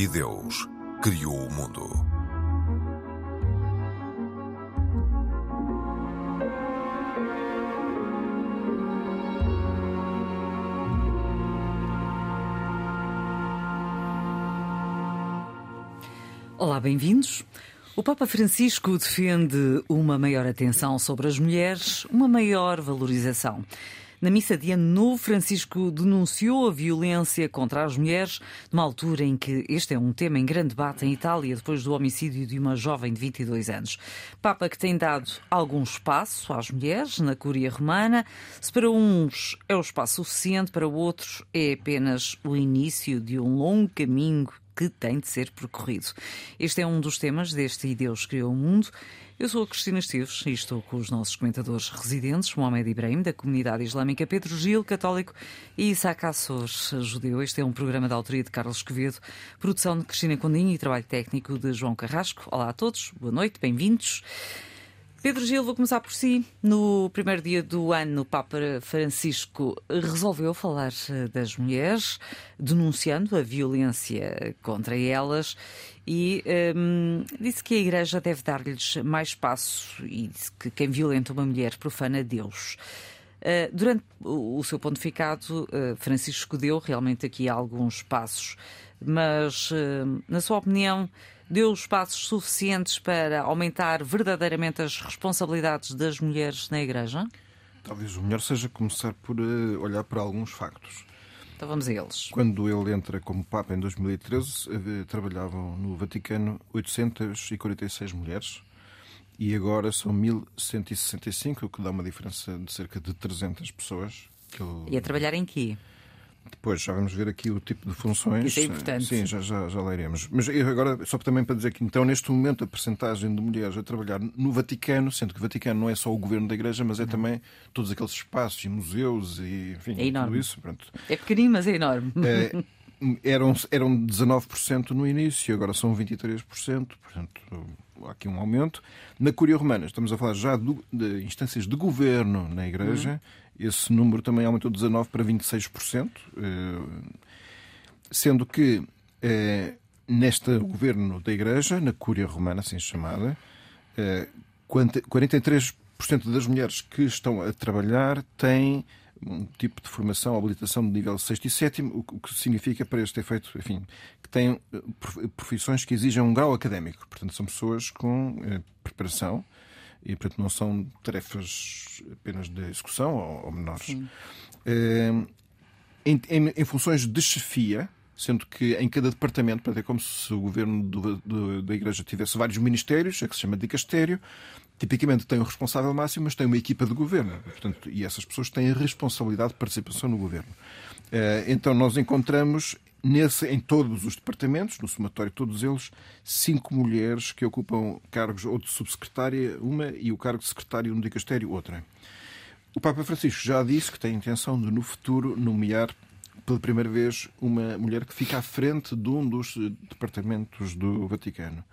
E Deus criou o mundo. Olá, bem-vindos. O Papa Francisco defende uma maior atenção sobre as mulheres, uma maior valorização. Na missa de Ano Novo, Francisco denunciou a violência contra as mulheres, numa altura em que este é um tema em grande debate em Itália, depois do homicídio de uma jovem de 22 anos. Papa que tem dado algum espaço às mulheres na Cúria Romana. Se para uns é o espaço suficiente, para outros é apenas o início de um longo caminho que tem de ser percorrido. Este é um dos temas deste E Deus Criou o Mundo. Eu sou a Cristina Esteves e estou com os nossos comentadores residentes, Mohamed Ibrahim, da comunidade islâmica, Pedro Gil, católico, e Isaac Assors, judeu. Este é um programa da autoria de Carlos Quevedo, produção de Cristina Condinho e trabalho técnico de João Carrasco. Olá a todos, boa noite, bem-vindos. Pedro Gil, vou começar por si. No primeiro dia do ano, o Papa Francisco resolveu falar eh, das mulheres, denunciando a violência contra elas e um, disse que a Igreja deve dar-lhes mais espaço e disse que quem violenta uma mulher profana Deus. Uh, durante o seu pontificado, uh, Francisco deu realmente aqui alguns passos, mas, na sua opinião, deu os passos suficientes para aumentar verdadeiramente as responsabilidades das mulheres na Igreja? Talvez o melhor seja começar por uh, olhar para alguns factos. Então vamos a eles. Quando ele entra como Papa em 2013, uh, trabalhavam no Vaticano 846 mulheres e agora são 1165, o que dá uma diferença de cerca de 300 pessoas. E a trabalhar em quê? Depois já vamos ver aqui o tipo de funções. Isso é importante. Sim, já, já, já lá iremos. Mas agora, só também para dizer que, então, neste momento, a percentagem de mulheres a trabalhar no Vaticano, sendo que o Vaticano não é só o governo da Igreja, mas é não. também todos aqueles espaços e museus e, enfim, é enorme. tudo isso. Pronto. É pequenino, mas é enorme. É, eram, eram 19% no início, agora são 23%, portanto, há aqui um aumento. Na Curia Romana, estamos a falar já de, de instâncias de governo na Igreja. Esse número também aumentou de 19% para 26%, eh, sendo que eh, neste governo da Igreja, na Cúria Romana, assim chamada, 43% eh, das mulheres que estão a trabalhar têm um tipo de formação, habilitação de nível 6 e 7, o que significa para este efeito, enfim, que têm profissões que exigem um grau académico. Portanto, são pessoas com preparação e, portanto, não são tarefas apenas de execução ou, ou menores. Eh, em, em, em, funções de chefia, sendo que em cada departamento, portanto, é como se o governo do, do, da Igreja tivesse vários ministérios, é que se chama dicastério, tipicamente tem um responsável máximo, mas tem uma equipa de governo. Portanto, e essas pessoas têm a responsabilidade de participação no governo. Eh, então, nós encontramos nesse, em todos os departamentos, no somatório todos eles, cinco mulheres que ocupam cargos ou de subsecretária, uma, e o cargo de secretário no dicastério, outra. O Papa Francisco já disse que tem a intenção de, no futuro, nomear pela primeira vez uma mulher que fica à frente de um dos departamentos do Vaticano.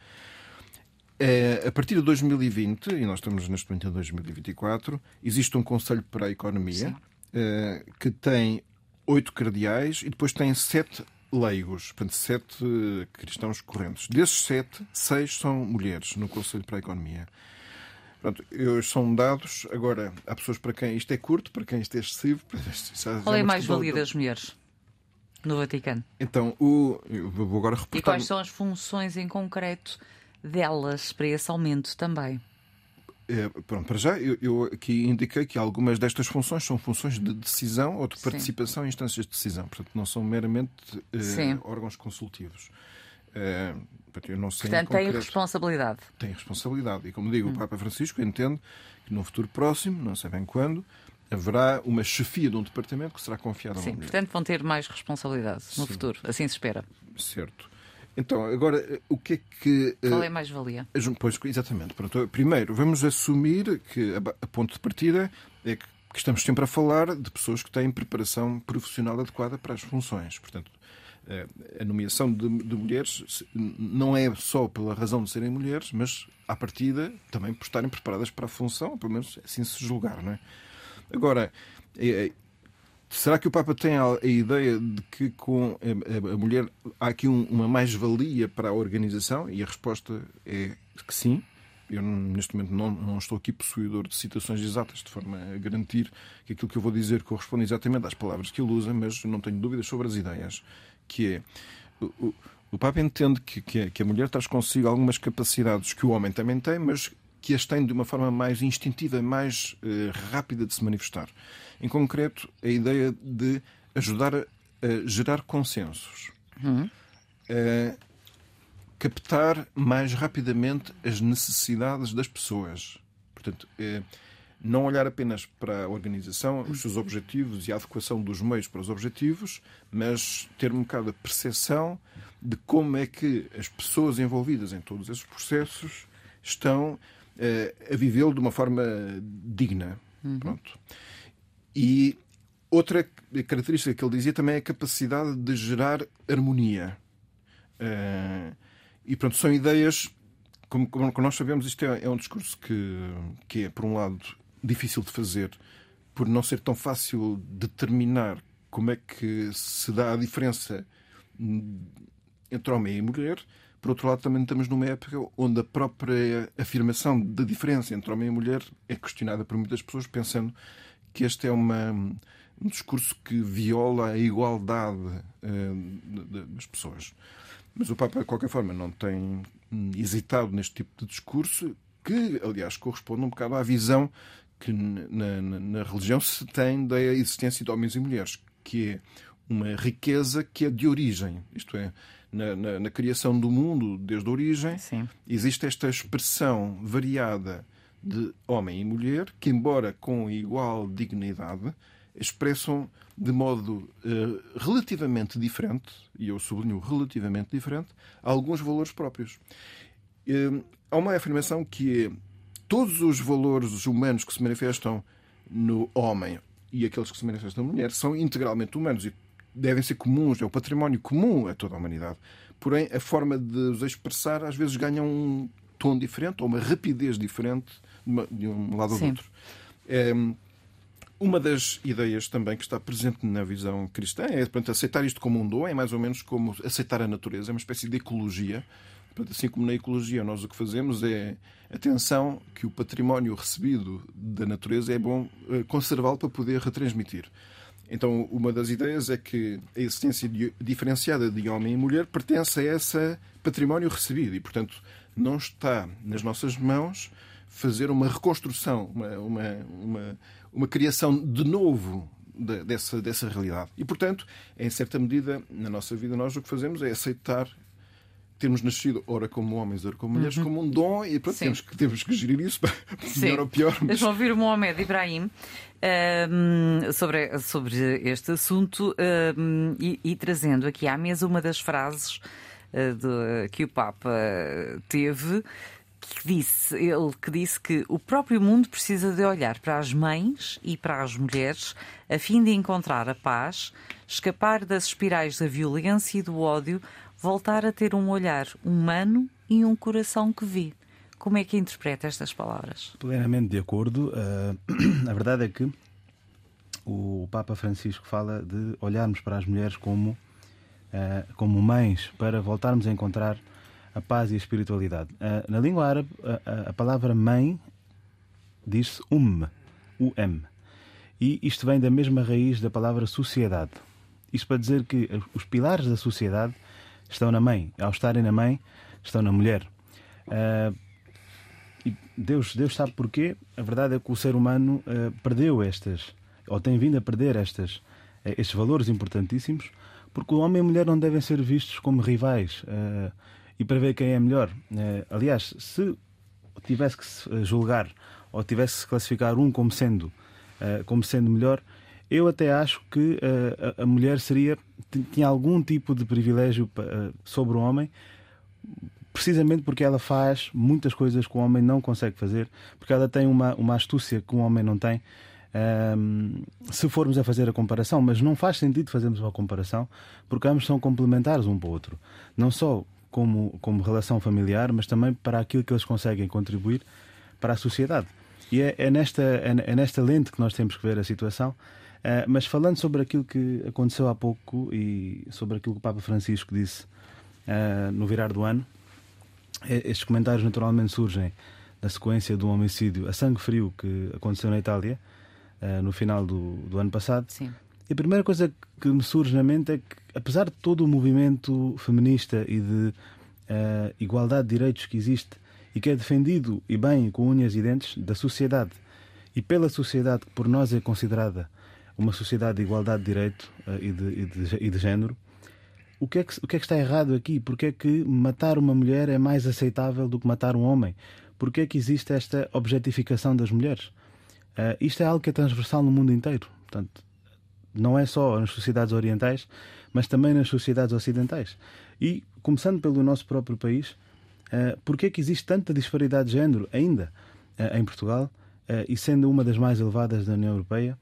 É, a partir de 2020, e nós estamos neste momento em 2024, existe um Conselho para a Economia é, que tem oito cardeais e depois tem sete leigos, portanto, sete cristãos correntes. Desses sete, seis são mulheres no Conselho para a Economia. Pronto, são dados. Agora, há pessoas para quem isto é curto, para quem isto é excessivo. Qual é a mais-valia das mulheres no Vaticano? Então, o, eu vou agora reportar... E quais são as funções em concreto delas para esse aumento também? É, pronto, para já, eu, eu, aqui indiquei que algumas destas funções são funções de decisão ou de participação Sim. em instâncias de decisão. Portanto, não são meramente eh, órgãos consultivos. Eh, eu não sei Portanto, tem responsabilidade. Tem responsabilidade. E, como digo, hum. o Papa Francisco entende que no futuro próximo, não sei bem quando, haverá uma chefia de um departamento que será confiada a uma Sim, mulher. portanto, vão ter mais responsabilidade no Sim. futuro. Assim se espera. Certo. Então, agora, o que é que. Eh, Qual é a mais-valia? Pois, exatamente. Pronto, primeiro, vamos assumir que a ponto de partida é que estamos sempre a falar de pessoas que têm preparação profissional adequada para as funções. Portanto, eh, a nomeação de, de, mulheres não é só pela razão de serem mulheres, mas, à partida, também por estarem preparadas para a função, pelo menos assim se julgar, não é? Agora, é, Será que o Papa tem a, ideia de que com a, mulher há aqui um, uma mais-valia para a organização? E a resposta é que sim. Eu, neste momento, não, não, estou aqui possuidor de citações exatas, de forma a garantir que aquilo que eu vou dizer corresponde exatamente às palavras que ele usa, mas não tenho dúvidas sobre as ideias. Que é. O, o Papa entende que, que a mulher traz consigo algumas capacidades que o homem também tem, mas que as tem de uma forma mais instintiva, mais uh, rápida de se manifestar. Em concreto, a ideia de ajudar a, a gerar consensos. Uhum. Uh, captar mais rapidamente as necessidades das pessoas. Portanto, uh, não olhar apenas para a organização, os seus objetivos e a adequação dos meios para os objetivos, mas ter um bocado a percepção de como é que as pessoas envolvidas em todos esses processos estão a vivê-lo de uma forma digna. Uhum. Pronto. E outra característica que ele dizia também é a capacidade de gerar harmonia. e pronto, são ideias, como, como nós sabemos, isto é, é um discurso que, que é, por um lado, difícil de fazer, por não ser tão fácil determinar como é que se dá a diferença entre homem e mulher, por outro lado, também estamos numa época onde a própria afirmação da diferença entre homem e mulher é questionada por muitas pessoas, pensando que este é uma, um discurso que viola a igualdade uh, das pessoas. Mas o Papa, de qualquer forma, não tem hesitado neste tipo de discurso, que, aliás, corresponde um bocado à visão que na, na, na religião se tem da existência de homens e mulheres, que é uma riqueza que é de origem, isto é, na, na, na criação do mundo desde a origem, Sim. existe esta expressão variada de homem e mulher que, embora com igual dignidade, expressam de modo uh, relativamente diferente, e eu sublinho relativamente diferente, alguns valores próprios. Uh, há uma afirmação que é todos os valores humanos que se manifestam no homem e aqueles que se manifestam na mulher são integralmente humanos e devem ser comuns, é o património comum a toda a humanidade. Porém, a forma de os expressar às vezes ganha um tom diferente ou uma rapidez diferente de um lado ou do outro. É, uma das ideias também que está presente na visão cristã é portanto, aceitar isto como um dom, é mais ou menos como aceitar a natureza, é uma espécie de ecologia. Assim como na ecologia nós o que fazemos é atenção que o património recebido da natureza é bom eh, conservá-lo para poder retransmitir. Então, uma das ideias é que a existência diferenciada de homem e mulher pertence a esse património recebido e, portanto, não está nas nossas mãos fazer uma reconstrução, uma, uma, uma, uma criação de novo dessa, dessa realidade. E, portanto, em certa medida, na nossa vida, nós o que fazemos é aceitar termos nascido, ora como homens, ora como mulheres, uhum. como um dom e pronto, temos que, temos que gerir isso, melhor ou pior. Mas... Deixa-me ouvir o Mohamed Ibrahim um, sobre, sobre este assunto um, e, e, trazendo aqui à mesa uma das frases uh, que o Papa teve. Que disse, ele que disse que o próprio mundo precisa de olhar para as mães e para as mulheres a fim de encontrar a paz, escapar das espirais da violência e do ódio, voltar a ter um olhar humano e um coração que vê. Como é que interpreta estas palavras? Plenamente de acordo. Uh, a verdade é que o Papa Francisco fala de olharmos para as mulheres como, uh, como mães para voltarmos a encontrar a paz e a espiritualidade. Uh, na língua árabe, a, a palavra mãe diz-se um, um. E isto vem da mesma raiz da palavra sociedade. Isto para dizer que os pilares da sociedade estão na mãe. Ao estarem na mãe, estão na mulher. Uh, e Deus, Deus sabe porquê. A verdade é que o ser humano uh, perdeu estas, ou tem vindo a perder estas, uh, estes valores importantíssimos, porque o homem e a mulher não devem ser vistos como rivais e para ver quem é melhor. aliás, se tivesse que julgar ou tivesse que classificar um como sendo, como sendo melhor, eu até acho que a, a mulher seria tinha algum tipo de privilégio sobre o homem, precisamente porque ela faz muitas coisas que o homem não consegue fazer, porque ela tem uma, uma astúcia que o homem não tem. Um, se formos a fazer a comparação, mas não faz sentido fazermos uma comparação, porque ambos são complementares um para o outro, não só como, como relação familiar, mas também para aquilo que eles conseguem contribuir para a sociedade. E é, é nesta, é, é nesta lente que nós temos que ver a situação Uh, mas falando sobre aquilo que aconteceu há pouco e sobre aquilo que o Papa Francisco disse uh, no virar do ano, estes comentários naturalmente surgem na sequência de um homicídio a sangue frio que aconteceu na Itália uh, no final do, do ano passado. Sim. E a primeira coisa que me surge na mente é que, apesar de todo o movimento feminista e de uh, igualdade de direitos que existe e que é defendido e bem com unhas e dentes da sociedade e pela sociedade que por nós é considerada uma sociedade de igualdade de direito uh, e, de, e, de, e de género, o que, é que, o que é que está errado aqui? Porque é que matar uma mulher é mais aceitável do que matar um homem? Porque é que existe esta objetificação das mulheres? Uh, isto é algo que é transversal no mundo inteiro. Portanto, não é só nas sociedades orientais, mas também nas sociedades ocidentais. E, começando pelo nosso próprio país, uh, porque é que existe tanta disparidade de género ainda uh, em Portugal, uh, e sendo uma das mais elevadas da União Europeia?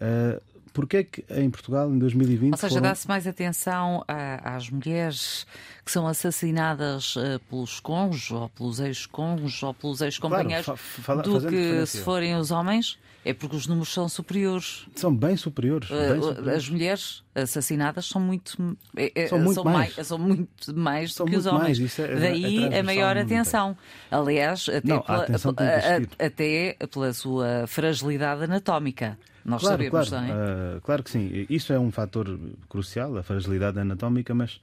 Uh, Porquê é que em Portugal, em 2020. Ou seja, foram... dá-se mais atenção às mulheres que são assassinadas pelos cônjuges, ou pelos ex-cônjuges, ou pelos ex-companheiros, claro, do que se forem os homens? É porque os números são superiores. São bem superiores. Bem superiores. As mulheres assassinadas são muito, é, é, são muito são mais. mais. São muito mais são do que os homens. É, Daí é a maior atenção. Aliás, até, Não, pela, atenção a, até pela sua fragilidade anatómica. Nós claro, sabemos, claro. Uh, claro que sim. Isso é um fator crucial, a fragilidade anatómica, mas,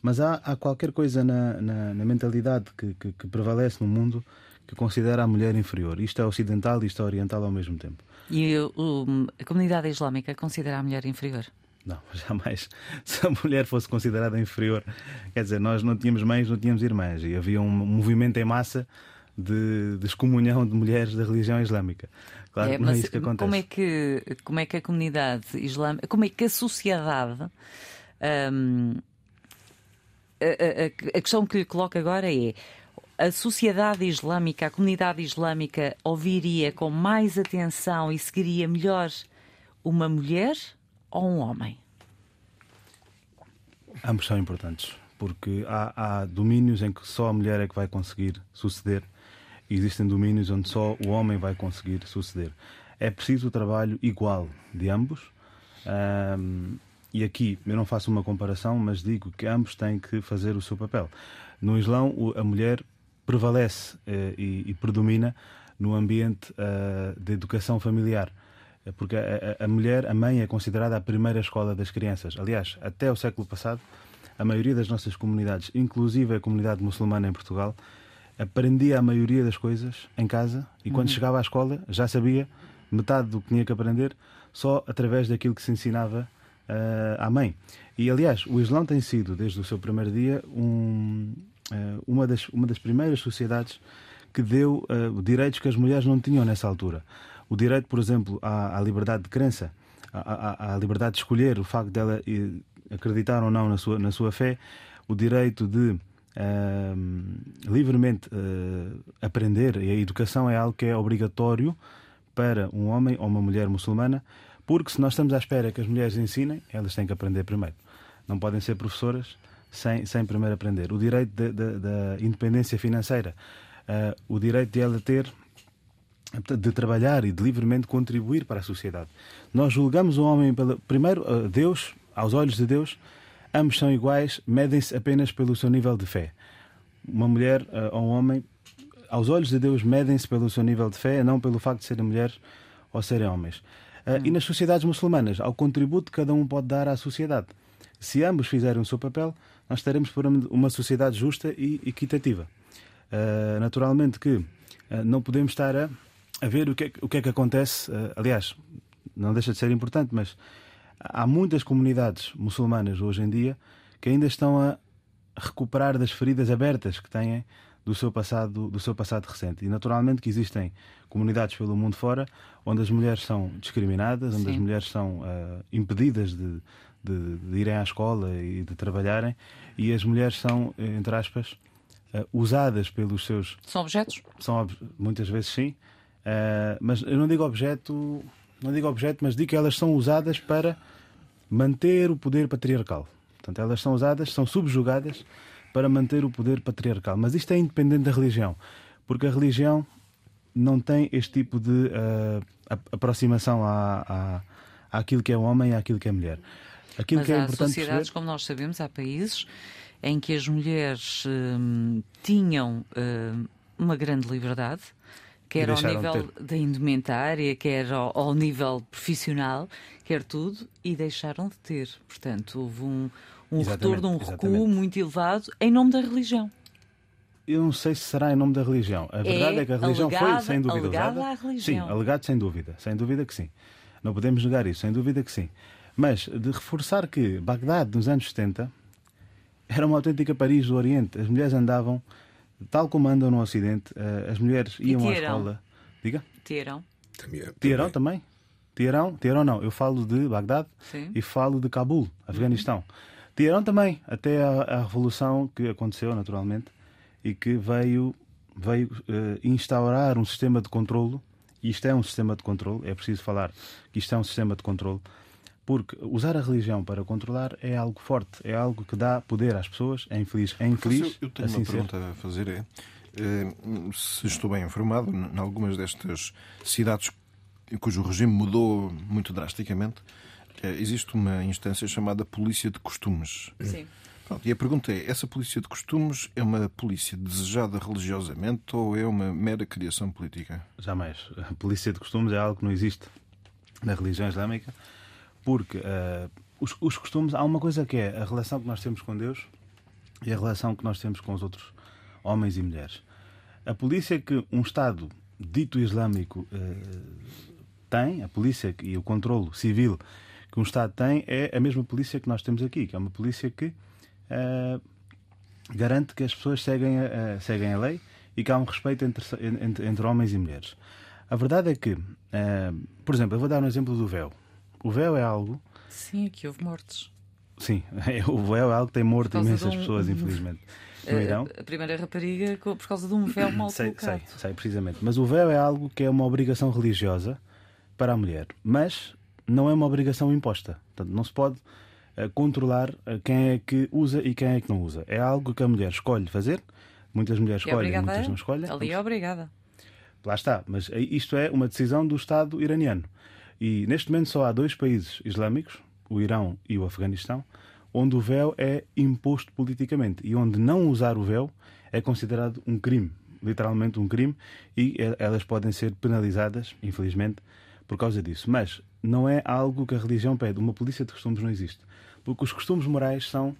mas há, há qualquer coisa na, na, na mentalidade que, que, que, prevalece no mundo que considera a mulher inferior. Isto é ocidental e isto é oriental ao mesmo tempo. E a comunidade islâmica considera a mulher inferior? Não, jamais. Se a mulher fosse considerada inferior, quer dizer, nós não tínhamos mães, não tínhamos irmãs, e havia um movimento em massa de, de excomunhão de mulheres da religião islâmica. Claro é, que não é isso que acontece. Como é que, como é que a comunidade islâmica, como é que a sociedade. Hum, a, a, a questão que lhe coloco agora é: a sociedade islâmica, a comunidade islâmica, ouviria com mais atenção e seguiria melhor uma mulher ou um homem? Ambos são importantes, porque há, há domínios em que só a mulher é que vai conseguir suceder existem domínios onde só o homem vai conseguir suceder. É preciso o trabalho igual de ambos. Um, e aqui eu não faço uma comparação, mas digo que ambos têm que fazer o seu papel. No Islão, a mulher prevalece eh, e, e, predomina no ambiente uh, de educação familiar. Porque a, a, a, mulher, a mãe, é considerada a primeira escola das crianças. Aliás, até o século passado, a maioria das nossas comunidades, inclusive a comunidade muçulmana em Portugal, aprendia a maioria das coisas em casa e quando uhum. chegava à escola já sabia metade do que tinha que aprender só através daquilo que se ensinava uh, à mãe. E aliás, o Islão tem sido, desde o seu primeiro dia, um, uh, uma, das, uma das primeiras sociedades que deu uh, direitos que as mulheres não tinham nessa altura. O direito, por exemplo, à, à liberdade de crença, à, à, à, liberdade de escolher, o facto dela acreditar ou não na sua, na sua fé, o direito de livremente uh, aprender, e a educação é algo que é obrigatório para um homem ou uma mulher muçulmana, porque se nós estamos à espera que as mulheres ensinem, elas têm que aprender primeiro. Não podem ser professoras sem, sem primeiro aprender. O direito da independência financeira, uh, o direito de ela ter de trabalhar e de livremente contribuir para a sociedade. Nós julgamos o homem pela, primeiro Deus, aos olhos de Deus, ambos são iguais, medem-se apenas pelo seu nível de fé. Uma mulher uh, ou um homem, aos olhos de Deus, medem-se pelo seu nível de fé, não pelo facto de serem mulheres ou serem homens. Uh, hum. E nas sociedades muçulmanas, ao contributo que cada um pode dar à sociedade. Se ambos fizerem o seu papel, nós estaremos por uma sociedade justa e equitativa. Uh, naturalmente que não podemos estar a, a ver o que, é, o que é que acontece. aliás, não deixa de ser importante, mas há muitas comunidades muçulmanas hoje em dia que ainda estão a recuperar das feridas abertas que têm do seu passado do seu passado recente. E naturalmente que existem comunidades pelo mundo fora onde as mulheres são discriminadas onde Sim. as mulheres são uh, impedidas de, de, de, irem à escola e de trabalharem. E as mulheres são entre aspas uh, usadas pelos seus são objetos? São muitas vezes sim. Uh, mas eu não digo objeto não digo objeto mas digo que elas são usadas para manter o poder patriarcal. Portanto, elas são usadas, são subjugadas para manter o poder patriarcal. Mas isto é independente da religião, porque a religião não tem este tipo de uh, aproximação à, à, àquilo que é homem e àquilo que é mulher. Aquilo Mas que é há importante sociedades, perceber... como nós sabemos, há países em que as mulheres hum, tinham hum, uma grande liberdade, quer ao nível da indumentária, quer ao, ao nível profissional, quer tudo, e deixaram de ter. Portanto, houve um, um retorno, um recuo exatamente. muito elevado em nome da religião. Eu não sei se será em nome da religião. A verdade é, que a religião alegada- foi, sem dúvida, usada. à religião. Sim, alegado sem dúvida. Sem dúvida que sim. Não podemos negar isso, sem dúvida que sim. Mas de reforçar que Bagdade, nos anos 70, era uma autêntica Paris do Oriente. As mulheres andavam, tal como andam no Ocidente, eh, as mulheres iam à Teherão? escola. Diga? Também, Teherão também? Teherão? Teherão não. Eu falo de Bagdade sim. e falo de Cabul, Afeganistão. Teherão também, até a, a revolução que aconteceu, naturalmente, e que veio, veio eh, instaurar um sistema de controlo. E isto é um sistema de controlo, é preciso falar que isto é um sistema de controlo, porque usar a religião para controlar é algo forte, é algo que dá poder às pessoas, é infeliz, é infeliz. Eu, eu tenho assim uma ser. pergunta a fazer: é, eh, se estou bem informado, em algumas destas cidades cujo regime mudou muito drasticamente, eh, existe uma instância chamada Polícia de Costumes. Sim. Pronto, e a pergunta é: essa polícia de costumes é uma polícia desejada religiosamente ou é uma mera criação política? Jamais. A polícia de costumes é algo que não existe na religião islâmica, porque eh, os, os costumes, há uma coisa que é a relação que nós temos com Deus e a relação que nós temos com os outros homens e mulheres. A polícia que um Estado dito islâmico eh, tem, a polícia e o controlo civil que um Estado tem, é a mesma polícia que nós temos aqui, que é uma polícia que eh, garante que as pessoas seguem a, seguem a lei e que há um respeito entre, entre, entre homens e mulheres. A verdade é que, por exemplo, eu vou dar um exemplo do véu. O véu é algo, Sim, aqui houve mortes. sim, o véu é algo que tem morto imensas um- pessoas, infelizmente. No Irão. A, primeira rapariga por causa de um véu mal Sei, colocado. sei, sei, precisamente. Mas o véu é algo que é uma obrigação religiosa para a mulher, mas não é uma obrigação imposta. Portanto, não se pode eh, controlar eh, quem é que usa e quem é que não usa. É algo que a mulher escolhe fazer. Muitas mulheres É escolhem, muitas não escolhem. Ali é obrigada. Lá está, mas isto é uma decisão do Estado iraniano. E neste momento só há dois países islâmicos, o Irão e o Afeganistão, onde o véu é imposto politicamente e onde não usar o véu é considerado um crime, literalmente um crime, e elas podem ser penalizadas, infelizmente, por causa disso. Mas não é algo que a religião pede. Uma polícia de costumes não existe. Porque os costumes morais são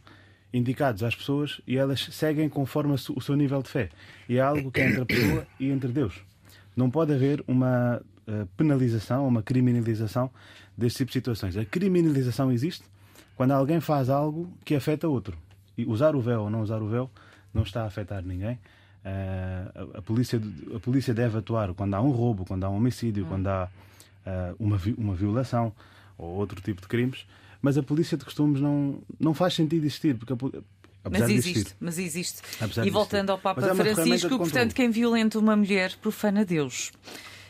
indicados às pessoas e elas seguem conforme o seu nível de fé. E é algo que é entre a pessoa e entre Deus. Não pode haver uma penalização, uma criminalização deste tipo de situações. A criminalização existe quando alguém faz algo que afeta outro. E usar o véu ou não usar o véu não está a afetar ninguém. Eh, a, a polícia, a polícia deve atuar quando há um roubo, quando há um homicídio, quando há eh, uma, uma violação ou outro tipo de crimes. Mas a polícia de costumes não, não faz sentido existir, porque a, apesar Mas existe, mas existe. Apesar e voltando ao Papa é Francisco, portanto, quem violenta uma mulher profana Deus.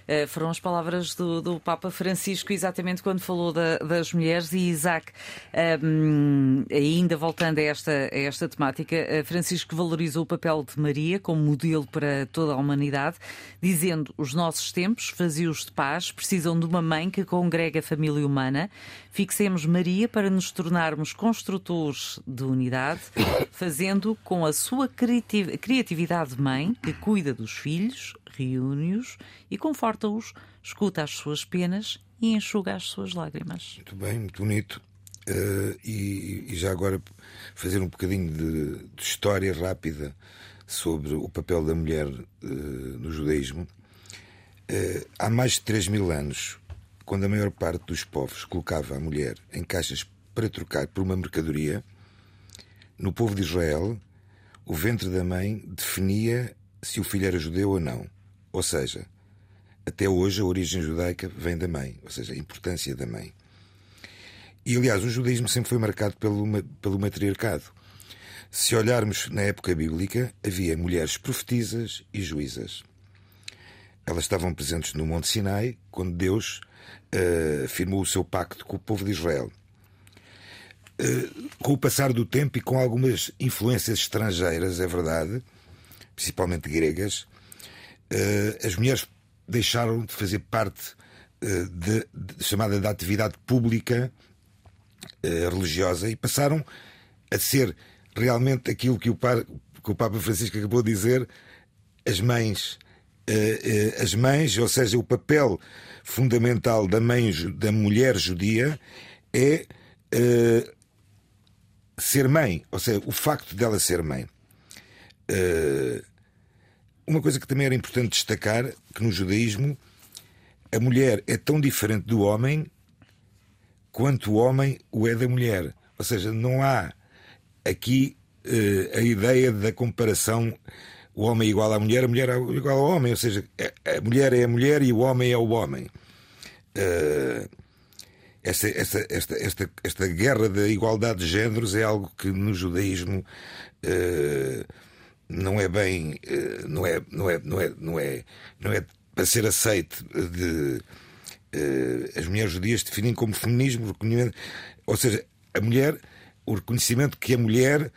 Eh, foram as palavras do, do Papa Francisco, exatamente quando falou da- das mulheres. E Isaac, hum, ainda voltando a esta, a esta temática, eh, Francisco valorizou o papel de Maria como modelo para toda a humanidade, dizendo: os nossos tempos, vazios de paz, precisam de uma mãe que congrega a família humana. Fixemos Maria para nos tornarmos construtores de unidade, fazendo com a sua criati- criatividade de mãe, que cuida dos filhos, reúne-os e conforta-os, escuta as suas penas e enxuga as suas lágrimas. Muito bem, muito bonito. Eh, e, e já agora fazer um bocadinho de, de história rápida sobre o papel da mulher eh, no judaísmo. Eh, há mais de 3 mil anos, quando a maior parte dos povos colocava a mulher em caixas para trocar por uma mercadoria, no povo de Israel, o ventre da mãe definia se o filho era judeu ou não. Ou seja, até hoje a origem judaica vem da mãe, ou seja, a importância da mãe. E aliás, o judaísmo sempre foi marcado pelo, pelo matriarcado. Se olharmos na época bíblica, havia mulheres profetisas e juízas. Elas estavam presentes no Monte Sinai quando Deus eh, firmou o seu pacto com o povo de Israel. Eh, com o passar do tempo e com algumas influências estrangeiras, é verdade, principalmente gregas, as mulheres deixaram de fazer parte eh, de, de, chamada da atividade pública eh, religiosa e passaram a ser realmente aquilo que o, par, que o Papa Francisco acabou de dizer, as mães, eh, as mães, ou seja, o papel fundamental da mãe da mulher judia é ser mãe, ou seja, o facto dela ser mãe. Uma coisa que também era importante destacar que no judaísmo a mulher é tão diferente do homem quanto o homem o é da mulher. Ou seja, não há aqui uh, a ideia da comparação o homem é igual à mulher, a mulher é igual ao homem. Ou seja, a mulher é a mulher e o homem é o homem. Uh, esta, esta, esta, esta, guerra da igualdade de géneros é algo que no judaísmo uh, não é bem. Uh, não, é, não, é, não, é, não, é, não é para ser aceite de uh, as mulheres judias definem como feminismo, ou seja, a mulher, o reconhecimento que a mulher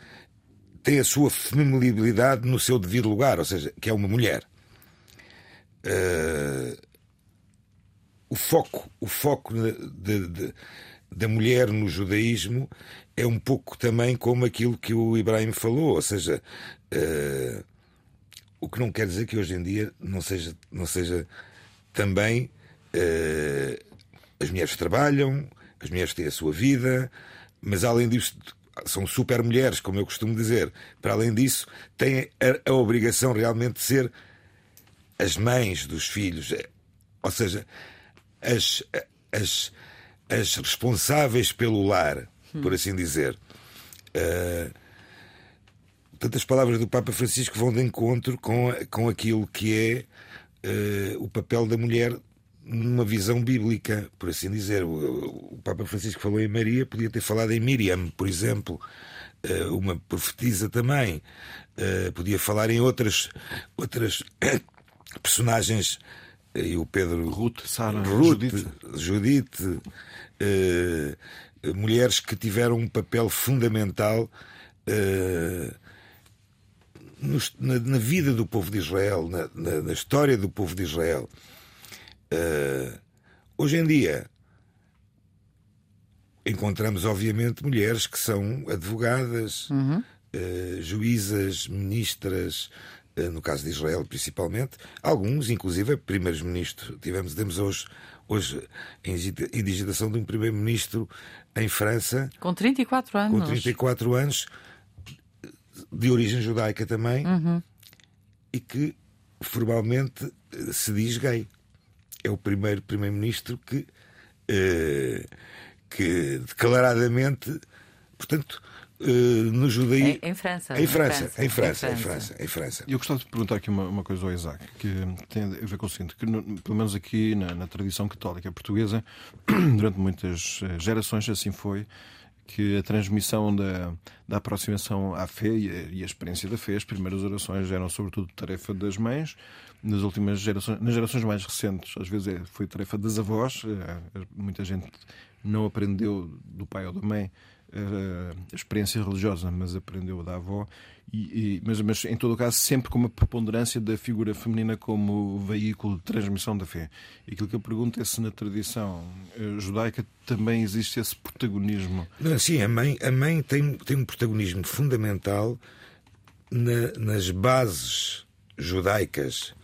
tem a sua feminilidade no seu devido lugar, ou seja, que é uma mulher. Uh, o foco, o foco de, de, da mulher no judaísmo é um pouco também como aquilo que o Ibrahim falou, ou seja, uh, o que não quer dizer que hoje em dia não seja, não seja também uh, as mulheres trabalham, as mulheres têm a sua vida, mas além disso são super mulheres, como eu costumo dizer. Para além disso, têm a, a obrigação realmente de ser as mães dos filhos, eh, ou seja, as, as, as responsáveis pelo lar, por assim dizer. Uh, Portanto, as palavras do Papa Francisco vão de encontro com, com aquilo que é uh, o papel da mulher numa visão bíblica, por assim dizer. O, o, Papa Francisco falou em Maria, podia ter falado em Miriam, por exemplo, uh, uma profetisa também. Uh, podia falar em outras, outras personagens. E o Pedro. Ruth, Sara, Ruth, Judite. Judite mulheres que tiveram um papel fundamental. Uh, na, na, vida do povo de Israel, na, na, na história do povo de Israel. Uh, hoje em dia, encontramos, obviamente, mulheres que são advogadas, uhum. uh, juízas, ministras, uh, no caso de Israel principalmente, alguns, inclusive, primeiros-ministros. Tivemos, temos hoje, hoje a indigitação de um primeiro-ministro em França. Com 34 anos. Com 34 anos de origem judaica também, uhum. e que formalmente eh, se diz gay. É o primeiro primeiro-ministro que, uh, que declaradamente, portanto, no judaísmo. Em, em, França, em, França, em, França, em França, em França, em França. Eu gostava de perguntar aqui uma, uma coisa ao Isaac, que tem a ver com o seguinte: que no, pelo menos aqui na, na tradição católica portuguesa, durante muitas gerações assim foi que a transmissão da, da aproximação à fé e a, e a, experiência da fé, as primeiras orações eram sobretudo tarefa das mães, nas últimas gerações, nas gerações mais recentes, às vezes é, foi tarefa das avós, eh, muita gente não aprendeu do pai ou da mãe eh, a experiência religiosa, mas aprendeu da avó, e, e, mas, mas em todo o caso sempre com uma preponderância da figura feminina como veículo de transmissão da fé. E aquilo que eu pergunto é se na tradição uh, judaica também existe esse protagonismo. Sim, a mãe, a mãe tem, tem um protagonismo fundamental na, nas bases judaicas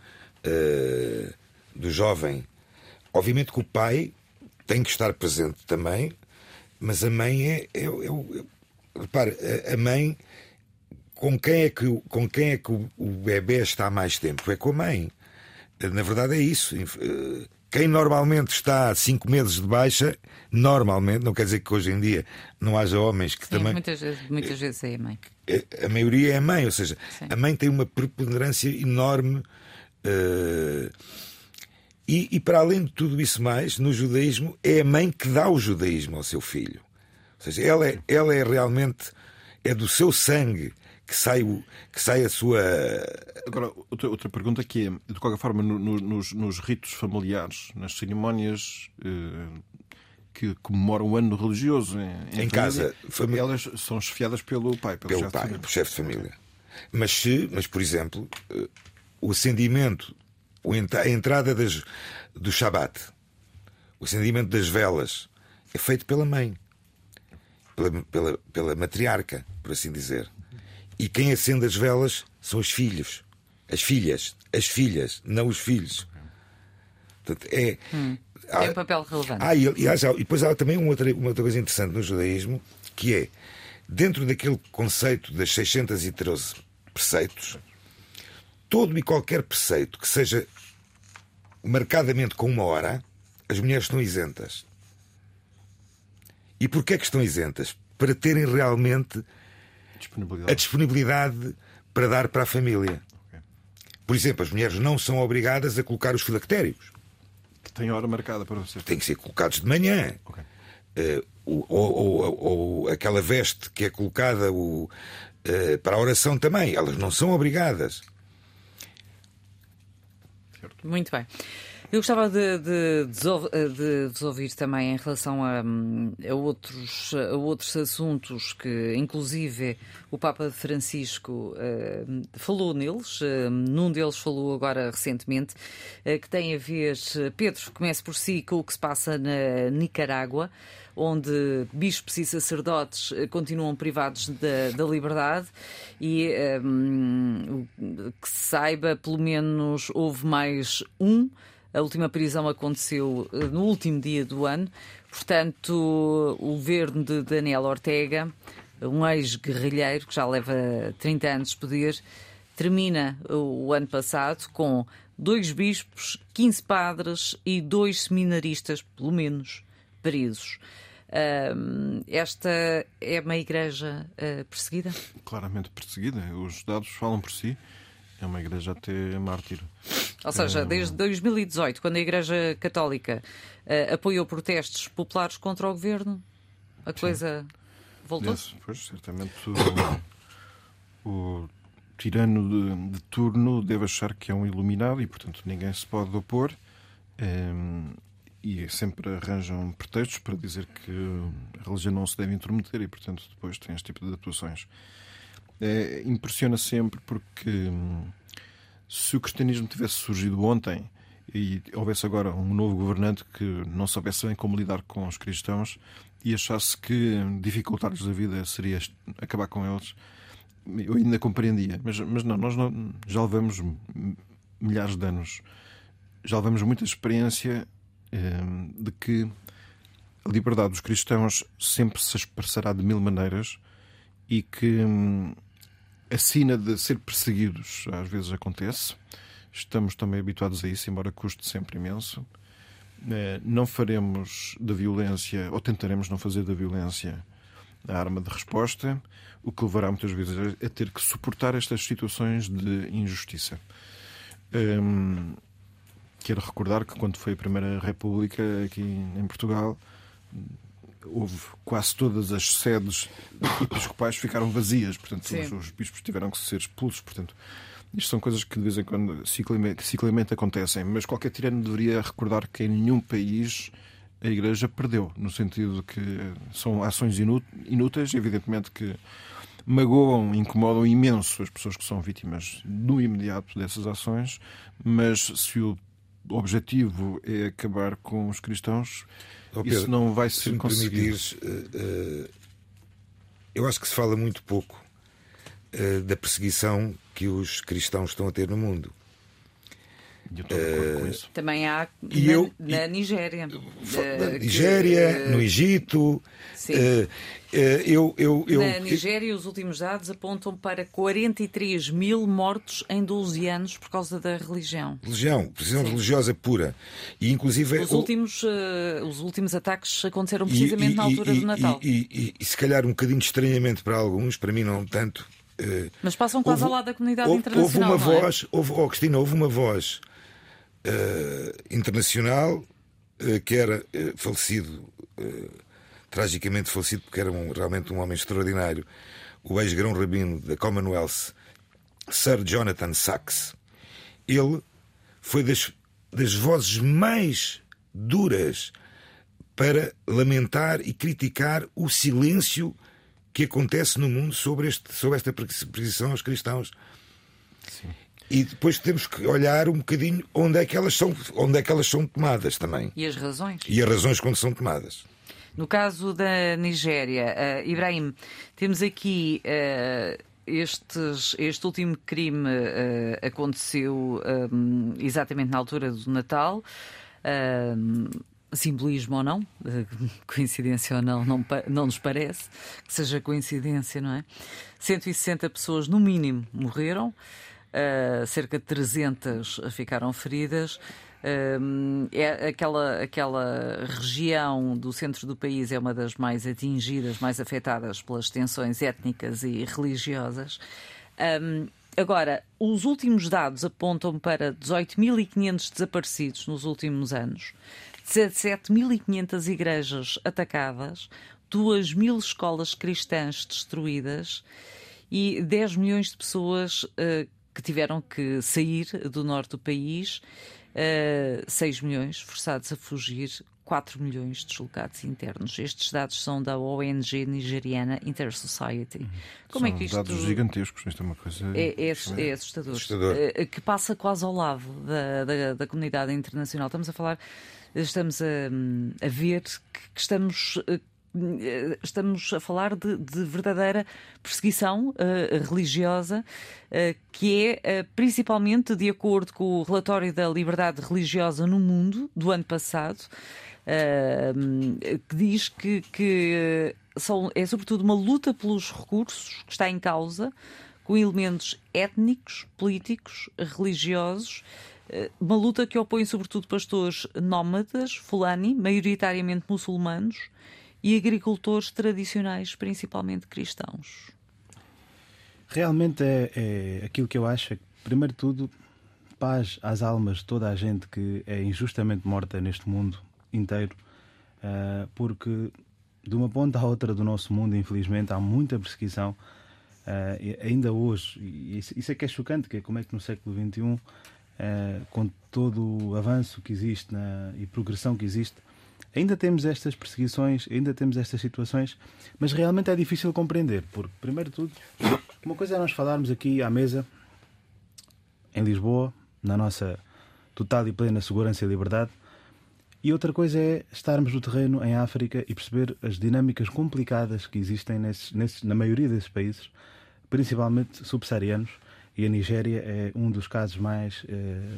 uh, do jovem. Obviamente que o pai tem que estar presente também, mas a mãe é. é, é, é repare, a, a mãe. Com quem é que, com quem é que o, o bebê está mais tempo? É com a mãe. Na verdade é isso. Eh, quem normalmente está cinco meses de baixa, normalmente, não quer dizer que hoje em dia não haja homens que Sim, também. Muitas vezes, muitas vezes é a mãe. A maioria é a mãe, ou seja, Sim. a mãe tem uma preponderância enorme. Uh, e, e, para além de tudo isso mais, no judaísmo, é a mãe que dá o judaísmo ao seu filho. Ou seja, ela é, ela é realmente é do seu sangue que sai, o, que sai a sua. Agora, outra, outra pergunta que é, de qualquer forma, no, no, nos, nos, ritos familiares, nas cerimónias eh, que comemoram o ano religioso em, em, em casa, família, elas são chefiadas pelo pai, pelo, pelo chefe pai, pelo chefe de família. Mas se, mas por exemplo, eh, o acendimento a entrada das, do Shabat, o acendimento das velas é feito pela mãe, pela, pela, pela matriarca, por assim dizer. E quem acende as velas são os filhos, as filhas, as filhas, não os filhos. Portanto, é, hum, tem um papel relevante. Ah, e, e, e depois há também uma outra, uma outra coisa interessante no judaísmo, que é, dentro daquele conceito das 613 preceitos, todo e qualquer preceito que seja marcadamente com uma hora, as mulheres estão isentas. E porquê é que estão isentas? Para terem realmente disponibilidade. a disponibilidade para dar para a família. Okay. Por exemplo, as mulheres não são obrigadas a colocar os filactérios. Que têm hora marcada para você. Têm que ser colocados de manhã. Okay. Uh, ou, ou, ou, aquela veste que é colocada o, uh, para a oração também. Elas não são obrigadas. Muito bem. Eu gostava de, de, de, vos ouvir também em relação a, a, outros, a outros assuntos que, inclusive, o Papa Francisco uh, falou neles. Uh, num deles falou agora recentemente, uh, que tem a ver, Pedro, comece por si, com o que se passa na Nicarágua onde bispos e sacerdotes continuam privados da, da liberdade e um, que se saiba, pelo menos houve mais um a última prisão aconteceu eh, no último dia do ano. Portanto, o governo de Daniel Ortega, um ex-guerrilheiro que já leva 30 anos de poder, termina o ano passado com dois bispos, 15 padres e dois seminaristas, pelo menos, presos. esta é uma igreja uh, perseguida? Claramente perseguida. Os dados falam por si. É uma igreja até mártir. Ou seja, é... desde 2018, quando a Igreja Católica uh, apoiou protestos populares contra o governo, a Sim. coisa voltou? -se? Pois, certamente o, o tirano de, de, turno deve achar que é um iluminado e, portanto, ninguém se pode opor. Um, ehm, e sempre arranjam pretextos para dizer que a religião não se deve intrometer e, portanto, depois tem este tipo de atuações é, impressiona sempre porque hum, se o cristianismo tivesse surgido ontem e houvesse agora um novo governante que não soubesse bem como lidar com os cristãos e achasse que dificultar-lhes a vida seria acabar com eles, eu ainda compreendia. Mas, mas não, nós não, já levamos milhares de anos, já levamos muita experiência de que a liberdade dos cristãos sempre se expressará de mil maneiras e que hum, a sina de ser perseguidos às vezes acontece. Estamos também habituados a isso, embora custe sempre imenso. Eh, não faremos da violência, ou tentaremos não fazer da violência a arma de resposta, o que levará muitas vezes a ter que suportar estas situações de injustiça. Hum, quero recordar que quando foi a Primeira República aqui em Portugal, houve quase todas as sedes episcopais ficaram vazias, portanto os, os, bispos tiveram que ser expulsos, portanto isto são coisas que de vez em quando ciclicamente, ciclicamente acontecem, mas qualquer tirano deveria recordar que em nenhum país a Igreja perdeu, no sentido de que são ações inúteis, evidentemente que magoam, incomodam imenso as pessoas que são vítimas no imediato dessas ações, mas se o objetivo é acabar com os cristãos, oh, Pedro, isso não vai ser se conseguido. Uh, uh, eu acho que se fala muito pouco uh, da perseguição que os cristãos estão a ter no mundo. Uh, Também há na, eu, na Nigéria. Na Nigéria, que, no Egito. Uh, uh, eu, eu, eu, na Nigéria, os últimos dados apontam para 43 mil mortos em 12 anos por causa da religião. Religião, precisão Sim. religiosa pura. E, inclusive, os, últimos, os últimos ataques aconteceram precisamente e, na altura e, do Natal. E, e, se calhar um bocadinho estranhamente para alguns, para mim não tanto. Mas passam quase houve, ao lado da comunidade houve, internacional. Houve uma é? voz, houve, oh, Cristina, houve uma voz uh, internacional, uh, que era uh, falecido, tragicamente falecido, porque era um, realmente um homem extraordinário, o ex-grão rabino da Commonwealth, Sir Jonathan Sachs. Ele foi das, das vozes mais duras para lamentar e criticar o silêncio que acontece no mundo sobre, este, sobre esta perseguição aos cristãos. E depois temos que olhar um bocadinho onde é que elas são, onde é que elas são tomadas também. E as razões? E as razões quando são tomadas. No caso da Nigéria, uh, Ibrahim, temos aqui uh, estes, este último crime uh, aconteceu um, exatamente na altura do Natal. simbolismo ou não, coincidência ou não, não, não nos parece que seja coincidência, não é? 160 pessoas, no mínimo, morreram, cerca de 300 ficaram feridas é aquela, aquela região do centro do país é uma das mais atingidas, mais afetadas pelas tensões étnicas e religiosas. Um, agora, os últimos dados apontam para 18.500 desaparecidos nos últimos anos, 17.500 igrejas atacadas, 2.000 escolas cristãs destruídas e 10 milhões de pessoas uh, que tiveram que sair do norte do país uh, eh, 6 milhões forçados a fugir, 4 milhões deslocados internos. Estes dados são da ONG nigeriana Intersociety. Uhum. Como é são é que isto... dados gigantescos, isto é uma coisa... É, é, é assustador. assustador. Uh, que passa quase ao lado da, da, da comunidade internacional. Estamos a falar estamos a, a ver que, estamos eh, estamos a falar de, de verdadeira perseguição uh, religiosa, uh, que é uh, principalmente de acordo com o relatório da liberdade religiosa no mundo do ano passado, que diz que, que são, é sobretudo uma luta pelos recursos que está em causa, com elementos étnicos, políticos, religiosos. Uma luta que opõe sobretudo pastores nómadas, fulani, maioritariamente muçulmanos, e agricultores tradicionais, principalmente cristãos? Realmente é, é aquilo que eu acho. É primeiro de tudo, paz às almas de toda a gente que é injustamente morta neste mundo inteiro, uh, porque de uma ponta à outra do nosso mundo, infelizmente, há muita perseguição. Uh, ainda hoje, e isso é que é chocante, que é como é que no século XXI, eh, com todo o avanço que existe na, e progressão que existe, ainda temos estas perseguições, ainda temos estas situações, mas realmente é difícil compreender, porque, primeiro de tudo, uma coisa é nós falarmos aqui à mesa, em Lisboa, na nossa total e plena segurança e liberdade, e outra coisa é estarmos no terreno em África e perceber as dinâmicas complicadas que existem nesses, nesses, na maioria desses países, principalmente subsaarianos, e a Nigéria é um dos casos mais eh,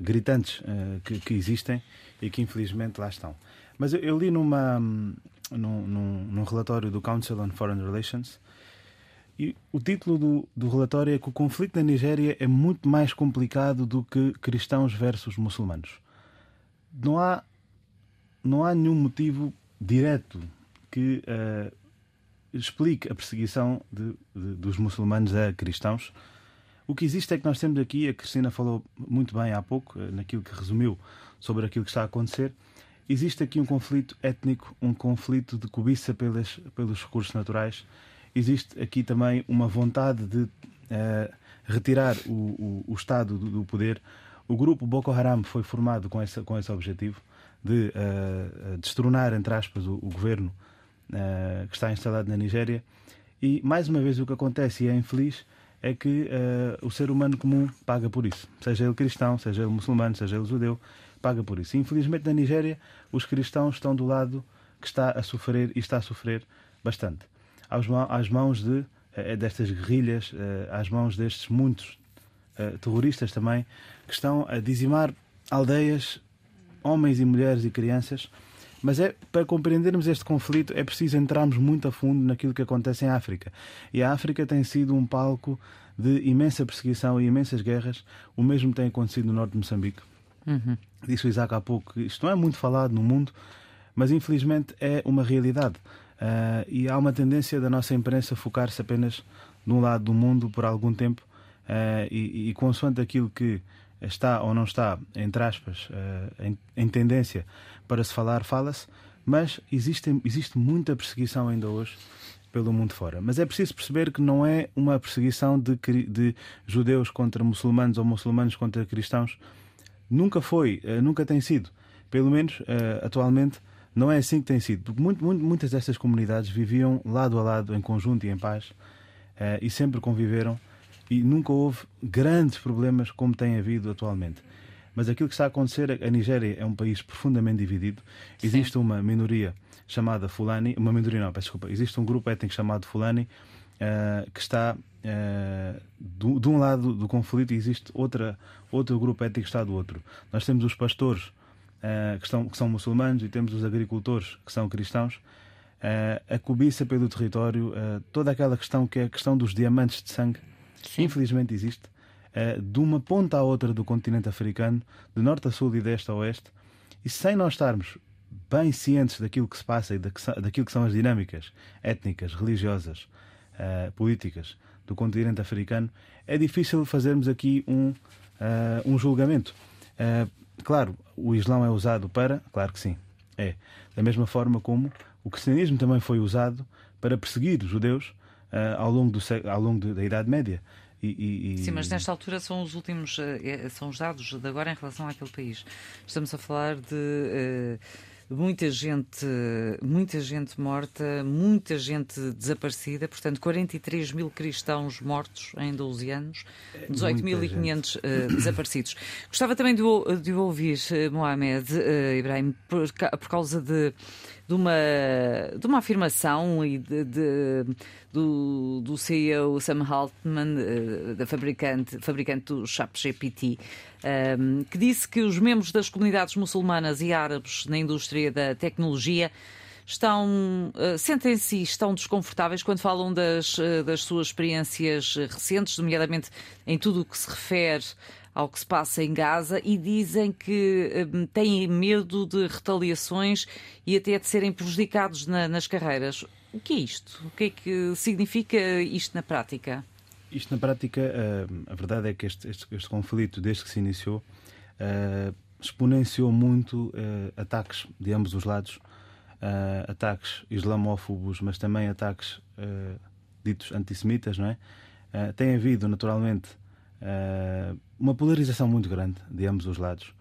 gritantes eh, que, que existem e que infelizmente lá estão. Mas eu, eu li numa, num, num, num, relatório do Council on Foreign Relations e o título do, do relatório é que o conflito na Nigéria é muito mais complicado do que cristãos versus muçulmanos. Não há, não há nenhum motivo direto que uh, explique a perseguição de, de, dos muçulmanos a cristãos. O que existe é que nós temos aqui, a Cristina falou muito bem há pouco, eh, naquilo que resumiu sobre aquilo que está a acontecer, Existe aqui um conflito étnico, um conflito de cobiça pelas, pelos recursos naturais. Existe aqui também uma vontade de uh, retirar o, o, o Estado do, do, poder. O grupo Boko Haram foi formado com esse, com esse objetivo de uh, destronar, entre aspas, o, o governo uh, que está instalado na Nigéria. E, mais uma vez, o que acontece, e é infeliz, é que uh, o ser humano comum paga por isso. Seja ele cristão, seja ele muçulmano, seja ele judeu, paga por isso. Infelizmente, na Nigéria, os cristãos estão do lado que está a sofrer e está a sofrer bastante. Às mãos de, eh, destas guerrilhas, eh, às mãos destes muitos terroristas também, que estão a dizimar aldeias, homens e mulheres e crianças. Mas é para compreendermos este conflito é preciso entrarmos muito a fundo naquilo que acontece em África. E a África tem sido um palco de imensa perseguição e imensas guerras. O mesmo tem acontecido no norte de Moçambique. Uhum. Disse o Isaac há pouco que isto não é muito falado no mundo, mas infelizmente é uma realidade. Uh, e há uma tendência da nossa imprensa focar-se apenas num lado do mundo por algum tempo uh, e, e consoante aquilo que está ou não está, entre aspas, uh, em, em, tendência para se falar, fala-se, mas existe, existe muita perseguição ainda hoje pelo mundo fora. Mas é preciso perceber que não é uma perseguição de, de judeus contra muçulmanos ou muçulmanos contra cristãos Nunca foi, eh, nunca tem sido. Pelo menos eh, atualmente não é assim que tem sido. Porque muito, muito, muitas destas comunidades viviam lado a lado, em conjunto e em paz, eh, e sempre conviveram. E nunca houve grandes problemas como tem havido atualmente. Mas aquilo que está a acontecer, a Nigéria é um país profundamente dividido. Existe Sim. uma minoria chamada Fulani, uma minoria não, peço desculpa, existe um grupo étnico chamado Fulani uh, que está uh, do, de um lado do conflito e existe outra, outro grupo étnico que está do outro. Nós temos os pastores uh, que, estão, que são muçulmanos e temos os agricultores que são cristãos. a cobiça pelo território, toda aquela questão que é a questão dos diamantes de sangue, Sim. infelizmente existe. de uma ponta à outra do continente africano, de norte a sul e de este a oeste, e sem nós estarmos bem cientes daquilo que se passa e daquilo que são as dinâmicas étnicas, religiosas, uh, políticas do continente africano, é difícil fazermos aqui um, uh, um julgamento. Claro, o Islão é usado para. Claro que sim, é. Da mesma forma como o cristianismo também foi usado para perseguir judeus ao longo, do, ao longo da Idade Média. E, e, Sim, mas nesta altura são os últimos, é, são os dados de agora em relação àquele país. Estamos a falar de muita gente, muita gente morta, muita gente desaparecida, portanto 43 mil cristãos mortos em 12 anos, 18.500 uh, eh, desaparecidos. Gostava também de, de ouvir Mohamed uh, Ibrahim por, por causa de de uma, de uma afirmação e de, de, do, do CEO Sam Altman, eh, da fabricante, fabricante do ChatGPT, um, ehm, que disse que os membros das comunidades muçulmanas e árabes na indústria da tecnologia estão uh, sentem-se estão desconfortáveis quando falam das, uh, das suas experiências recentes, nomeadamente em tudo o que se refere ao que se passa em Gaza e dizem que um, têm medo de retaliações e até de serem prejudicados na, nas carreiras. O que é isto? O que é que significa isto na prática? Isto na prática, uh, a verdade é que este, este, este, conflito, desde que se iniciou, uh, exponenciou muito ataques de ambos os lados, ataques islamófobos, mas também ataques ditos antissemitas, não é? tem havido, naturalmente, uma polarização muito grande de ambos os lados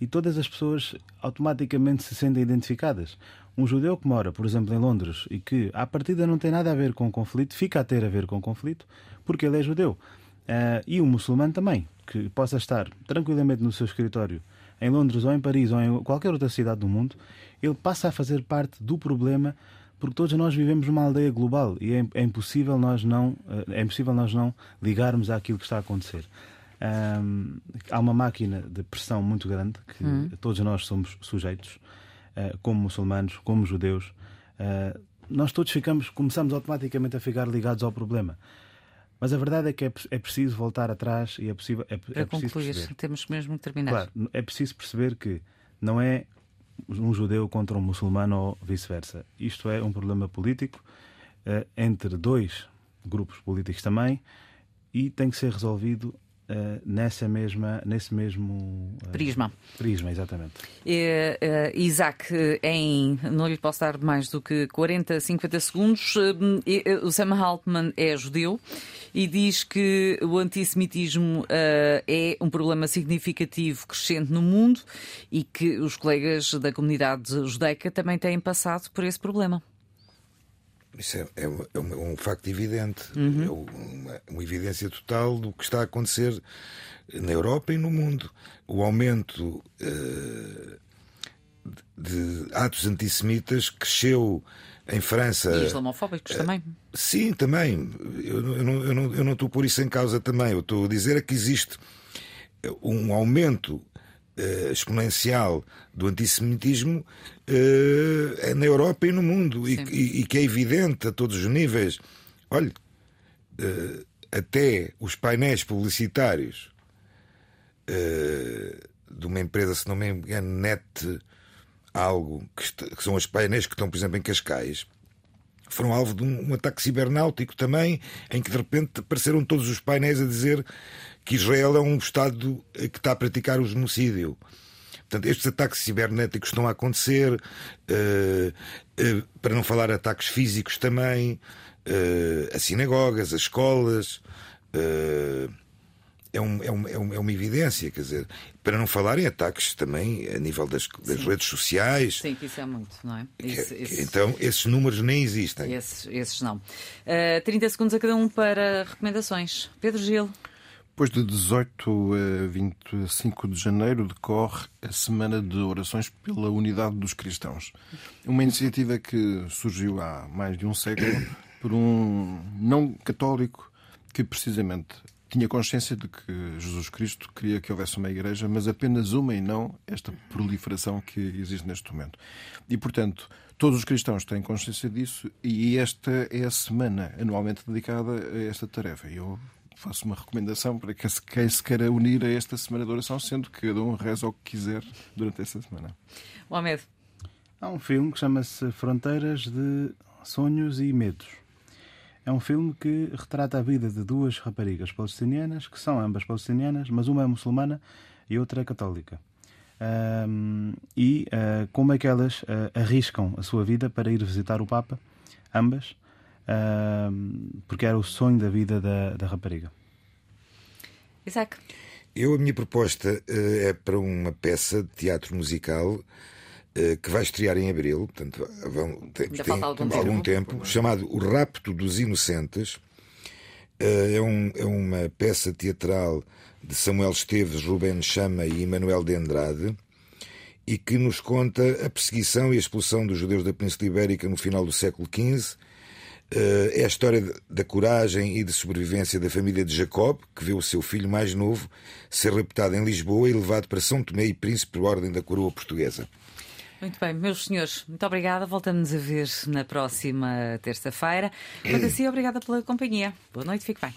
e todas as pessoas automaticamente se sentem identificadas. Um judeu que mora, por exemplo, em Londres e que à partida não tem nada a ver com o conflito, fica a ter a ver com o conflito porque ele é judeu. Uh, e o muçulmano também, que possa estar tranquilamente no seu escritório em Londres ou em Paris ou em qualquer outra cidade do mundo, ele passa a fazer parte do problema porque todos nós vivemos numa aldeia global e é, é impossível nós não é impossível nós não ligarmos àquilo que está a acontecer. Um, há uma máquina de pressão muito grande que hum. todos nós somos sujeitos, uh, como muçulmanos, como judeus. Uh, nós todos ficamos, começamos automaticamente a ficar ligados ao problema. Mas a verdade é que é, é preciso voltar atrás e é possível. É, Para é concluir, perceber. temos mesmo terminar. Claro, é preciso perceber que não é um judeu contra um muçulmano ou vice-versa. Isto é um problema político uh, entre dois grupos políticos também e tem que ser resolvido Uh, nessa mesma, nesse mesmo uh, prisma. Prisma, exatamente. Uh, Isaac, em, não lhe posso dar mais do que 40, 50 segundos. o Sam Altman é judeu e diz que o antissemitismo é um problema significativo crescente no mundo e que os colegas da comunidade judaica também têm passado por esse problema. Isso é, é, é um, um, facto evidente, uhum. é uma, uma, evidência total do que está a acontecer na Europa e no mundo. O aumento uh, de atos antissemitas cresceu em França. E islamofóbicos uh, também. Sim, também. Eu, eu, não, eu, não, eu não estou por isso em causa também. Eu estou a dizer é que existe um aumento uh, exponencial do antissemitismo uh, na Europa e no mundo, e, e, e, que é evidente a todos os níveis. Olhe, uh, até os painéis publicitários de uma empresa, se não me engano, Net algo, que, que, são os painéis que estão, por exemplo, em Cascais, foram alvo de um, um, ataque cibernáutico também, em que de repente apareceram todos os painéis a dizer que Israel é um Estado que está a praticar o genocídio. Portanto, estes ataques cibernéticos estão a acontecer, uh, uh, para não falar ataques físicos também, uh, a sinagogas, a escolas, é, um, é, um, é, um, é uma evidência, quer dizer, para não falar em ataques também a nível das, das redes sociais. Sim, que isso é muito, não é? Isso, que, isso... Então, esses números nem existem. Esses, esses não. Uh, 30 segundos a cada um para recomendações. Pedro Gil. Depois de 18 a 25 de janeiro decorre a Semana de Orações pela Unidade dos Cristãos. Uma iniciativa que surgiu há mais de um século por um não católico que precisamente tinha consciência de que Jesus Cristo queria que houvesse uma igreja, mas apenas uma e não esta proliferação que existe neste momento. E, portanto, todos os cristãos têm consciência disso e esta é a semana anualmente dedicada a esta tarefa. Eu faço uma recomendação para que quem se queira unir a esta semana de oração, sendo que cada um reza o que quiser durante essa semana. Mohamed. Há um filme que chama-se Fronteiras de Sonhos e Medos. É um filme que retrata a vida de duas raparigas palestinianas, que são ambas palestinianas, mas uma é muçulmana e outra é católica. Um, e uh, como é que elas uh, arriscam a sua vida para ir visitar o Papa, ambas, porque era o sonho da vida da, da rapariga. Isaac. Eu, a minha proposta uh, é para uma peça de teatro musical uh, que vai estrear em abril, portanto, vão, tem, tem algum, tempo. algum tempo, chamado O Rapto dos Inocentes. Uh, é, um, é uma peça teatral de Samuel Esteves, Rubén Chama e Emanuel de Andrade e que nos conta a perseguição e a expulsão dos judeus da Península Ibérica no final do século XV é a história da coragem e de sobrevivência da família de Jacob, que vê o seu filho mais novo ser raptado em Lisboa e levado para São Tomé e Príncipe por ordem da coroa portuguesa. Muito bem, meus senhores, muito obrigada. Voltamos a ver na próxima terça-feira. Quanto assim, obrigada pela companhia. Boa noite, fique bem.